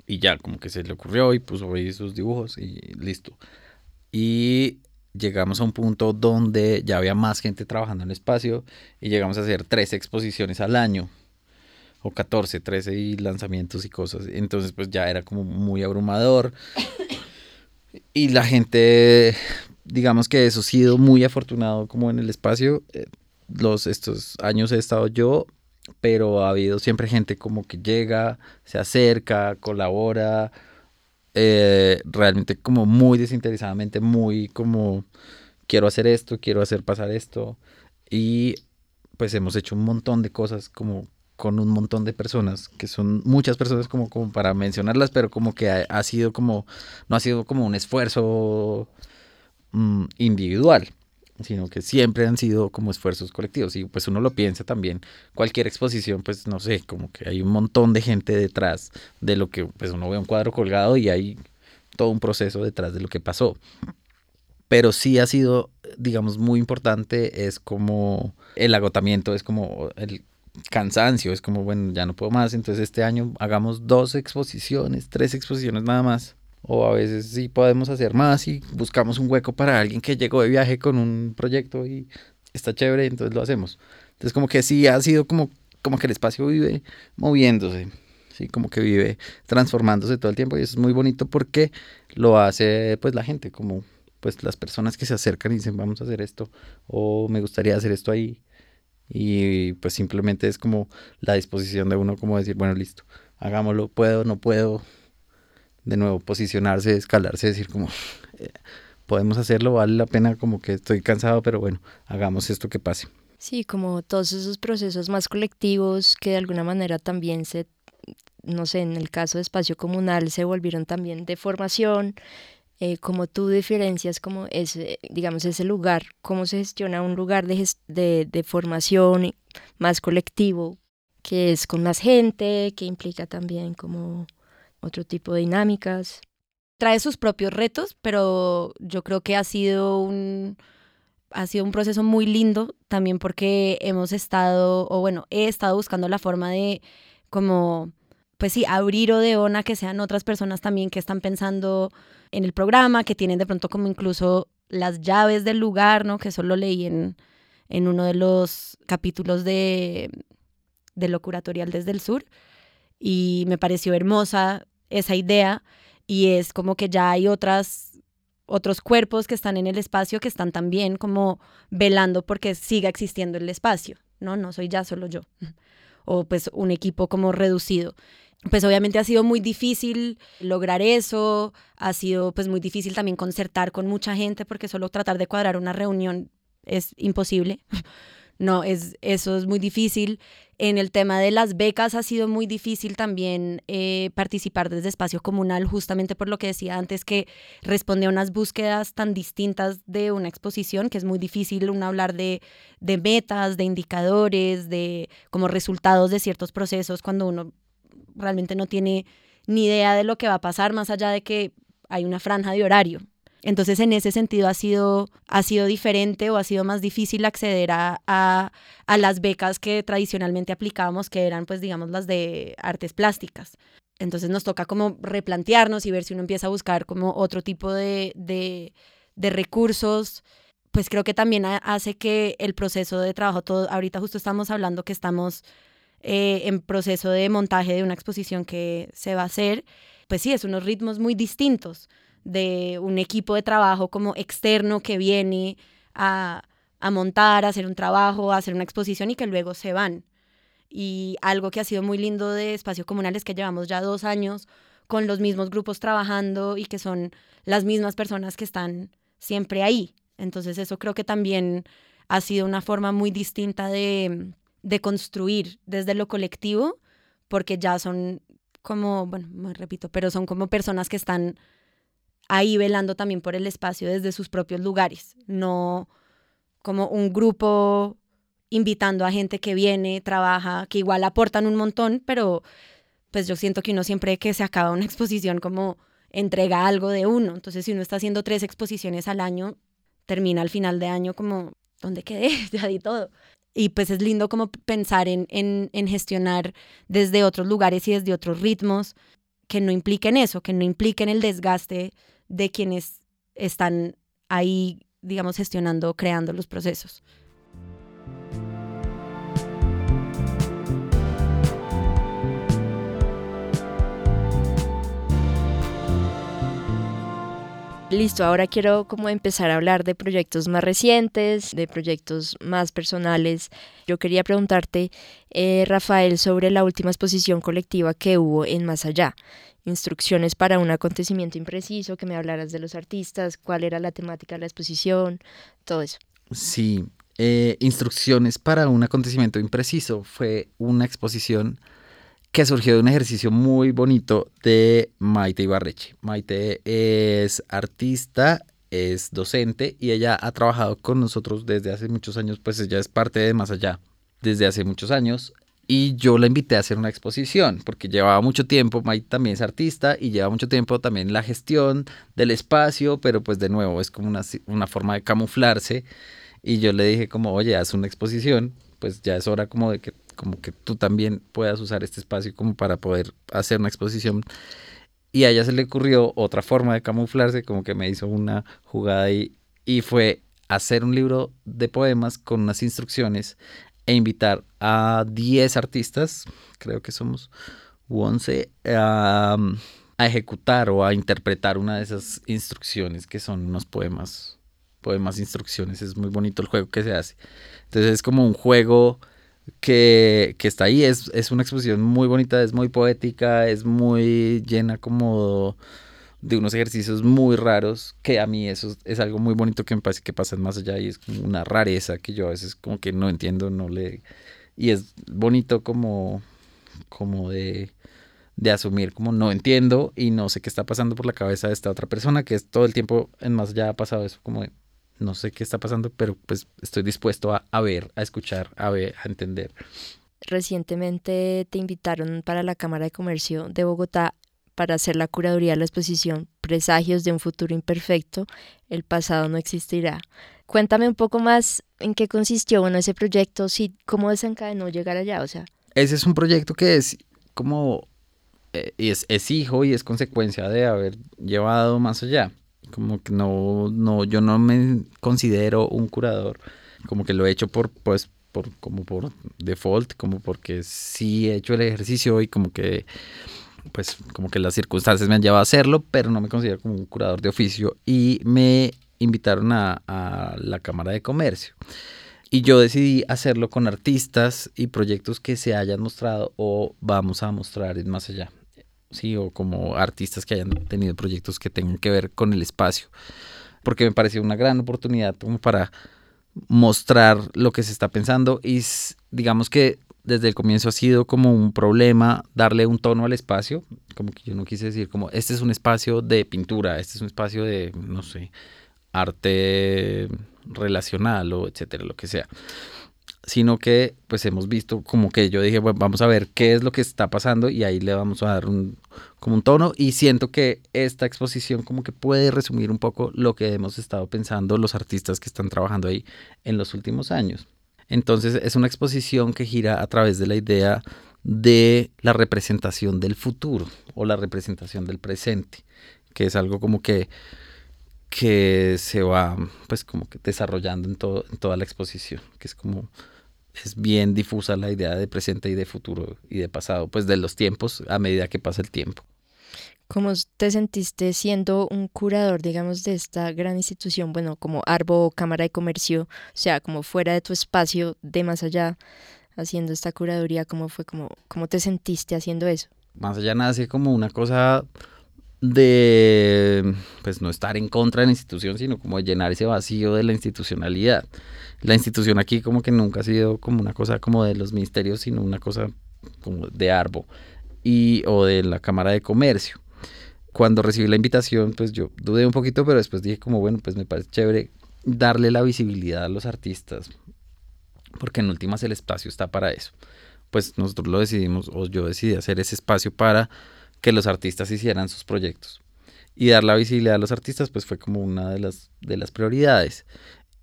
y ya, como que se le ocurrió y puso ahí sus dibujos y listo. Y llegamos a un punto donde ya había más gente trabajando en el espacio y llegamos a hacer tres exposiciones al año o 14, 13 y lanzamientos y cosas. Entonces pues ya era como muy abrumador. Y la gente, digamos que eso ha sido muy afortunado como en el espacio. Eh, los, estos años he estado yo, pero ha habido siempre gente como que llega, se acerca, colabora, eh, realmente como muy desinteresadamente, muy como quiero hacer esto, quiero hacer pasar esto. Y pues hemos hecho un montón de cosas como con un montón de personas, que son muchas personas como, como para mencionarlas, pero como que ha, sido como, no ha sido como un esfuerzo mm, individual, sino que siempre han sido como esfuerzos colectivos. Y pues uno lo piensa también, cualquier exposición, pues no sé, como que hay un montón de gente detrás de lo que, pues uno ve un cuadro colgado y hay todo un proceso detrás de lo que pasó. Pero sí ha sido, digamos, muy importante, es como el agotamiento, es como el cansancio, es como, bueno, ya no puedo más, entonces este año hagamos dos exposiciones, tres exposiciones nada más. O a veces sí podemos hacer más y buscamos un hueco para alguien que llegó de viaje con un proyecto y está chévere, entonces lo hacemos. Entonces como que sí ha sido como, como que el espacio vive moviéndose, sí, como que vive transformándose todo el tiempo y es muy bonito porque lo hace pues la gente, como pues las personas que se acercan y dicen vamos a hacer esto o me gustaría hacer esto ahí y pues simplemente es como la disposición de uno como decir bueno listo hagámoslo puedo no puedo de nuevo posicionarse escalarse decir como eh, podemos hacerlo vale la pena como que estoy cansado pero bueno hagamos esto que pase sí como todos esos procesos más colectivos que de alguna manera también se no sé en el caso de espacio comunal se volvieron también de formación eh, como tú diferencias como ese, digamos, ese lugar, cómo se gestiona un lugar de, de, de formación más colectivo, que es con más gente, que implica también como otro tipo de dinámicas. Trae sus propios retos, pero yo creo que ha sido un, ha sido un proceso muy lindo también porque hemos estado, o bueno, he estado buscando la forma de como, pues sí, abrir Odeona, que sean otras personas también que están pensando en el programa, que tienen de pronto como incluso las llaves del lugar, ¿no? Que eso lo leí en, en uno de los capítulos de, de lo curatorial desde el sur. Y me pareció hermosa esa idea. Y es como que ya hay otras, otros cuerpos que están en el espacio que están también como velando porque siga existiendo el espacio, ¿no? No soy ya solo yo. O pues un equipo como reducido pues obviamente ha sido muy difícil lograr eso, ha sido pues muy difícil también concertar con mucha gente porque solo tratar de cuadrar una reunión es imposible. No, es, eso es muy difícil. En el tema de las becas ha sido muy difícil también eh, participar desde espacio comunal, justamente por lo que decía antes, que responde a unas búsquedas tan distintas de una exposición, que es muy difícil uno hablar de, de metas, de indicadores, de como resultados de ciertos procesos, cuando uno realmente no tiene ni idea de lo que va a pasar más allá de que hay una franja de horario. Entonces, en ese sentido ha sido, ha sido diferente o ha sido más difícil acceder a, a, las becas que tradicionalmente aplicábamos, que eran, pues, digamos, las de artes plásticas. Entonces nos toca como replantearnos y ver si uno empieza a buscar como otro tipo de, de, de recursos. Pues creo que también hace que el proceso de trabajo, todo, ahorita justo estamos hablando que estamos eh, en proceso de montaje de una exposición que se va a hacer, pues sí, es unos ritmos muy distintos de un equipo de trabajo como externo que viene a, a montar, a hacer un trabajo, a hacer una exposición y que luego se van. Y algo que ha sido muy lindo de Espacio Comunal es que llevamos ya dos años con los mismos grupos trabajando y que son las mismas personas que están siempre ahí. Entonces eso creo que también ha sido una forma muy distinta de, de construir desde lo colectivo, porque ya son como, bueno, me repito, pero son como personas que están ahí velando también por el espacio desde sus propios lugares, no como un grupo invitando a gente que viene, trabaja, que igual aportan un montón, pero pues yo siento que uno siempre que se acaba una exposición como entrega algo de uno. Entonces, si uno está haciendo tres exposiciones al año, termina al final de año como, ¿dónde quedé? Ya di todo y pues es lindo como pensar en, en, en, gestionar desde otros lugares y desde otros ritmos que no impliquen eso, que no impliquen el desgaste de quienes están ahí, digamos, gestionando, creando los procesos. Listo, ahora quiero como empezar a hablar de proyectos más recientes, de proyectos más personales. Yo quería preguntarte, eh, Rafael, sobre la última exposición colectiva que hubo en Más Allá. Instrucciones para un acontecimiento impreciso, que me hablaras de los artistas, cuál era la temática de la exposición, todo eso. Sí, eh, instrucciones para un acontecimiento impreciso fue una exposición que surgió de un ejercicio muy bonito de Maite Ibarreche. Maite es artista, es docente y ella ha trabajado con nosotros desde hace muchos años, pues ella es parte de Más Allá desde hace muchos años. Y yo la invité a hacer una exposición, porque llevaba mucho tiempo, Maite también es artista y lleva mucho tiempo también la gestión del espacio, pero pues de nuevo es como una, una forma de camuflarse. Y yo le dije como, oye, haz una exposición, pues ya es hora como de que como que tú también puedas usar este espacio como para poder hacer una exposición. Y a ella se le ocurrió otra forma de camuflarse, como que me hizo una jugada ahí, y fue hacer un libro de poemas con unas instrucciones e invitar a 10 artistas, creo que somos 11, a, a ejecutar o a interpretar una de esas instrucciones que son unos poemas, poemas, instrucciones. Es muy bonito el juego que se hace. Entonces es como un juego que, que está ahí, es, es una exposición muy bonita, es muy poética, es muy llena como de unos ejercicios muy raros, que a mí eso es algo muy bonito que me parece que pasan más allá y es como una rareza que yo a veces como que no entiendo, no le... Y es bonito como, como de, de asumir como no entiendo y no sé qué está pasando por la cabeza de esta otra persona, que es todo el tiempo en más allá ha pasado eso, como de no sé qué está pasando, pero pues estoy dispuesto a, a ver, a escuchar, a ver, a entender. Recientemente te invitaron para la Cámara de Comercio de Bogotá para hacer la curaduría de la exposición Presagios de un futuro imperfecto, el pasado no existirá. Cuéntame un poco más en qué consistió bueno, ese proyecto, si, cómo desencadenó llegar allá, o sea. Ese es un proyecto que es como, eh, es, es hijo y es consecuencia de haber llevado más allá. Como que no, no, yo no me considero un curador, como que lo he hecho por, pues, por, como por default, como porque sí he hecho el ejercicio y como que pues como que las circunstancias me han llevado a hacerlo, pero no me considero como un curador de oficio y me invitaron a, a, la Cámara de Comercio. Y yo decidí hacerlo con artistas y proyectos que se hayan mostrado o vamos a mostrar más allá. Sí, o como artistas que hayan tenido proyectos que tengan que ver con el espacio. Porque me pareció una gran oportunidad como para mostrar lo que se está pensando y digamos que desde el comienzo ha sido como un problema darle un tono al espacio, como que yo no quise decir como este es un espacio de pintura, este es un espacio de, no sé, arte relacional o etcétera, lo que sea. Sino que pues hemos visto como que yo dije, bueno, vamos a ver qué es lo que está pasando y ahí le vamos a dar un, como un tono y siento que esta exposición como que puede resumir un poco lo que hemos estado pensando los artistas que están trabajando ahí en los últimos años. Entonces es una exposición que gira a través de la idea de la representación del futuro o la representación del presente, que es algo como que, que se va pues como que desarrollando en, todo, en toda la exposición, que es como es bien difusa la idea de presente y de futuro y de pasado, pues de los tiempos a medida que pasa el tiempo. ¿Cómo te sentiste siendo un curador, digamos, de esta gran institución, bueno, como Arbo, Cámara de Comercio, o sea, como fuera de tu espacio, de más allá, haciendo esta curaduría? ¿Cómo fue, cómo, cómo te sentiste haciendo eso? Más allá nace como una cosa de, pues, no estar en contra de la institución, sino como de llenar ese vacío de la institucionalidad. La institución aquí como que nunca ha sido como una cosa como de los ministerios, sino una cosa como de Arbo y, o de la Cámara de Comercio cuando recibí la invitación, pues yo dudé un poquito, pero después dije como, bueno, pues me parece chévere darle la visibilidad a los artistas, porque en últimas el espacio está para eso. Pues nosotros lo decidimos, o yo decidí hacer ese espacio para que los artistas hicieran sus proyectos. Y dar la visibilidad a los artistas, pues fue como una de las, de las prioridades.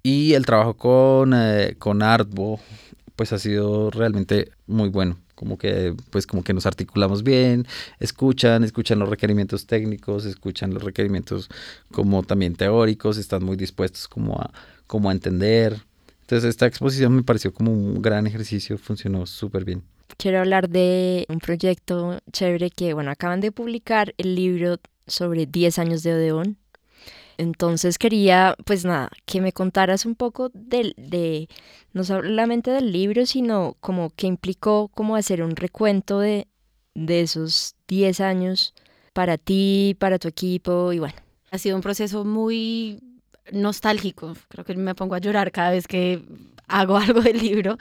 Y el trabajo con, eh, con Artbo, pues ha sido realmente muy bueno como que pues como que nos articulamos bien, escuchan, escuchan los requerimientos técnicos, escuchan los requerimientos como también teóricos, están muy dispuestos como a, como a entender. Entonces esta exposición me pareció como un gran ejercicio, funcionó súper bien. Quiero hablar de un proyecto chévere que, bueno, acaban de publicar el libro sobre 10 años de Odeón, entonces quería, pues nada, que me contaras un poco de, de, no solamente del libro, sino como que implicó como hacer un recuento de, de esos 10 años para ti, para tu equipo y bueno. Ha sido un proceso muy nostálgico, creo que me pongo a llorar cada vez que hago algo del libro.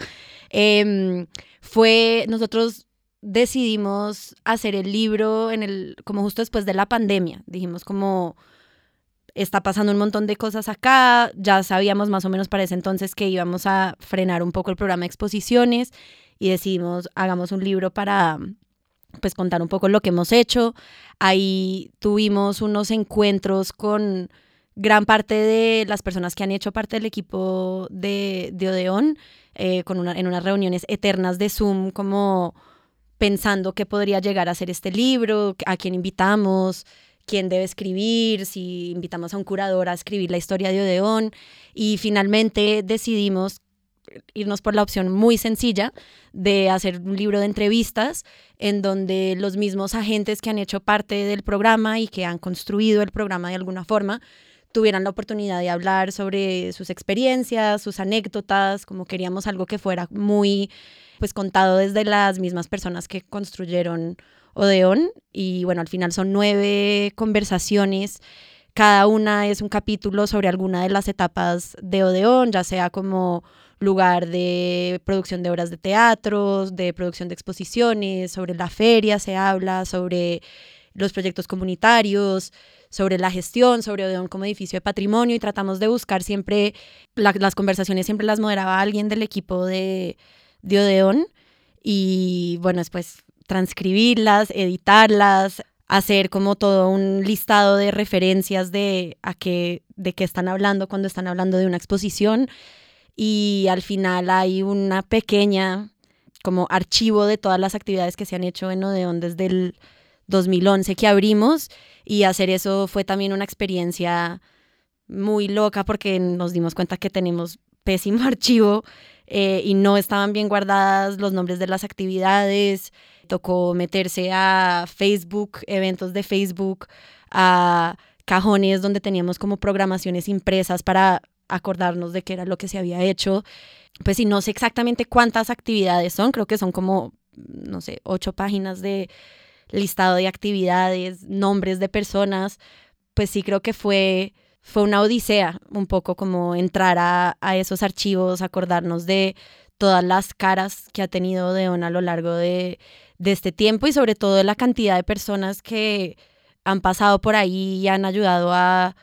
Eh, fue, nosotros decidimos hacer el libro en el, como justo después de la pandemia, dijimos como está pasando un montón de cosas acá, ya sabíamos más o menos para ese entonces que íbamos a frenar un poco el programa de exposiciones y decidimos, hagamos un libro para pues contar un poco lo que hemos hecho. Ahí tuvimos unos encuentros con gran parte de las personas que han hecho parte del equipo de, de Odeón eh, con una, en unas reuniones eternas de Zoom, como pensando qué podría llegar a ser este libro, a quién invitamos, quién debe escribir, si invitamos a un curador a escribir la historia de Odeón. Y finalmente decidimos irnos por la opción muy sencilla de hacer un libro de entrevistas en donde los mismos agentes que han hecho parte del programa y que han construido el programa de alguna forma tuvieran la oportunidad de hablar sobre sus experiencias, sus anécdotas, como queríamos algo que fuera muy pues contado desde las mismas personas que construyeron Odeón. Y bueno, al final son nueve conversaciones. Cada una es un capítulo sobre alguna de las etapas de Odeón, ya sea como lugar de producción de obras de teatro, de producción de exposiciones, sobre la feria se habla, sobre los proyectos comunitarios, sobre la gestión, sobre Odeón como edificio de patrimonio y tratamos de buscar siempre, las conversaciones siempre las moderaba alguien del equipo de, de Odeón y bueno, después transcribirlas, editarlas, hacer como todo un listado de referencias de a qué, de qué están hablando cuando están hablando de una exposición y al final hay una pequeña como archivo de todas las actividades que se han hecho en Odeón desde el 2011 que abrimos y hacer eso fue también una experiencia muy loca porque nos dimos cuenta que tenemos pésimo archivo eh, y no estaban bien guardadas los nombres de las actividades. Tocó meterse a Facebook, eventos de Facebook, a cajones donde teníamos como programaciones impresas para acordarnos de qué era lo que se había hecho. Pues sí, no sé exactamente cuántas actividades son, creo que son como, no sé, ocho páginas de listado de actividades, nombres de personas, pues sí creo que fue, fue una odisea un poco como entrar a, a esos archivos, acordarnos de todas las caras que ha tenido Deon a lo largo de, de este tiempo y sobre todo la cantidad de personas que han pasado por ahí y han ayudado a,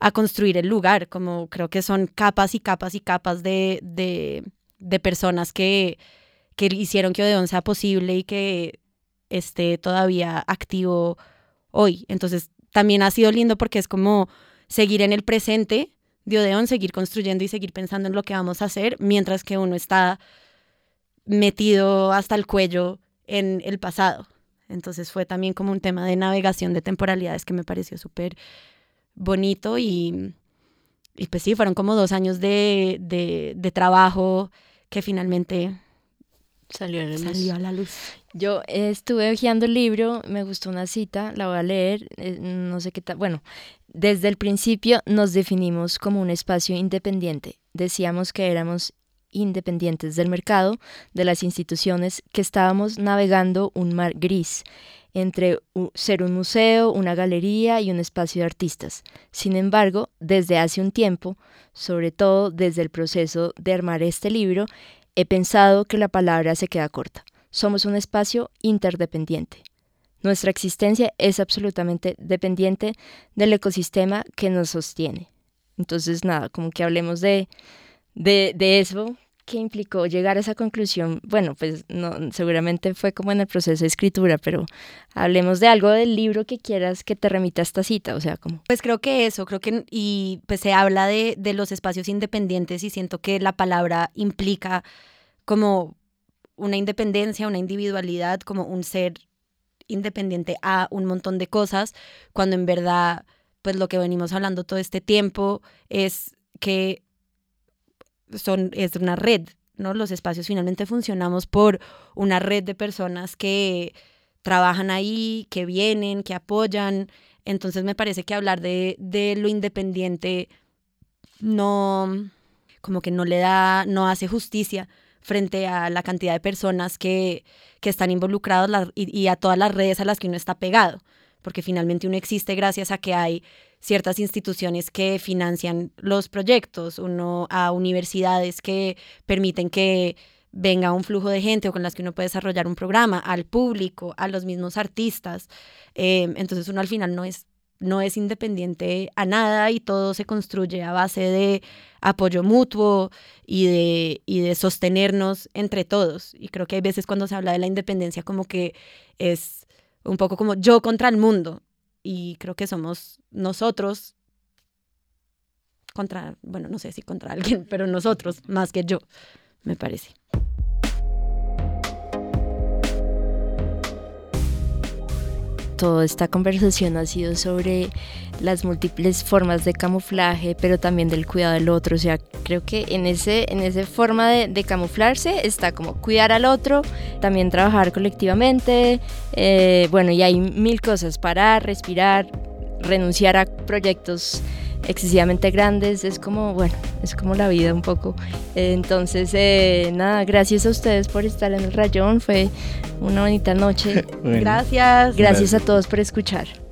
a construir el lugar, como creo que son capas y capas y capas de, de, de personas que, que hicieron que Odeon sea posible y que esté todavía activo hoy. Entonces, también ha sido lindo porque es como seguir en el presente de Odeon, seguir construyendo y seguir pensando en lo que vamos a hacer, mientras que uno está metido hasta el cuello en el pasado. Entonces fue también como un tema de navegación de temporalidades que me pareció súper bonito y, y, pues sí, fueron como dos años de, de trabajo que finalmente Salió a la luz. Salió a la luz. Yo estuve hojeando el libro, me gustó una cita, la voy a leer, eh, no sé qué tal. Bueno, desde el principio nos definimos como un espacio independiente. Decíamos que éramos independientes del mercado, de las instituciones, que estábamos navegando un mar gris entre ser un museo, una galería y un espacio de artistas. Sin embargo, desde hace un tiempo, sobre todo desde el proceso de armar este libro, He pensado que la palabra se queda corta. Somos un espacio interdependiente. Nuestra existencia es absolutamente dependiente del ecosistema que nos sostiene. Entonces, nada, como que hablemos de, de, de eso, ¿qué implicó llegar a esa conclusión? Bueno, pues no, seguramente fue como en el proceso de escritura, pero hablemos de algo del libro que quieras que te remita esta cita, o sea, como... Pues creo que eso, creo que, y pues se habla de, de los espacios independientes y siento que la palabra implica como una independencia, una individualidad, como un ser independiente a un montón de cosas, cuando en verdad, pues lo que venimos hablando todo este tiempo es que son, es una red, ¿no? Los espacios finalmente funcionamos por una red de personas que trabajan ahí, que vienen, que apoyan. Entonces me parece que hablar de, de lo independiente no, como que no le da, no hace justicia frente a la cantidad de personas que, que están involucradas y, y a todas las redes a las que uno está pegado, porque finalmente uno existe gracias a que hay ciertas instituciones que financian los proyectos, uno a universidades que permiten que venga un flujo de gente o con las que uno puede desarrollar un programa, al público, a los mismos artistas. Eh, entonces uno al final no es, no es independiente a nada y todo se construye a base de apoyo mutuo y de, y de sostenernos entre todos. Y creo que hay veces cuando se habla de la independencia como que es un poco como yo contra el mundo y creo que somos nosotros contra, bueno, no sé si contra alguien, pero nosotros, más que yo, me parece. Toda esta conversación ha sido sobre las múltiples formas de camuflaje, pero también del cuidado del otro. O sea, creo que en ese, en esa forma de, camuflarse está como cuidar al otro, también trabajar colectivamente, eh, bueno, y hay mil cosas, parar, respirar, renunciar a proyectos excesivamente grandes, es como, bueno, es como la vida un poco. Entonces, eh, nada, gracias a ustedes por estar en el rayón, fue una bonita noche. Gracias. Gracias a todos por escuchar.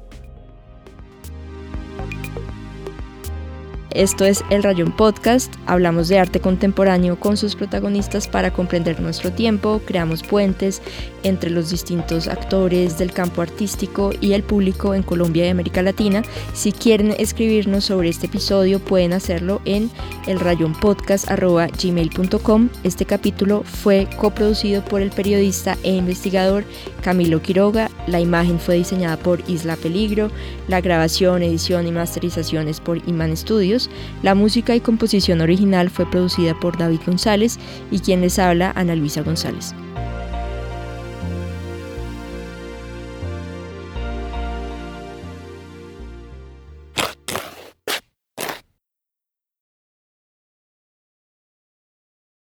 Esto es El Rayón Podcast. Hablamos de arte contemporáneo con sus protagonistas para comprender nuestro tiempo, creamos puentes entre los distintos actores del campo artístico y el público en Colombia y América Latina. Si quieren escribirnos sobre este episodio, pueden hacerlo en elrayonpodcast.gmail.com. Este capítulo fue coproducido por el periodista e investigador Camilo Quiroga. La imagen fue diseñada por Isla Peligro. La grabación, edición y masterización es por Iman Studios. La música y composición original fue producida por David González y quien les habla, Ana Luisa González.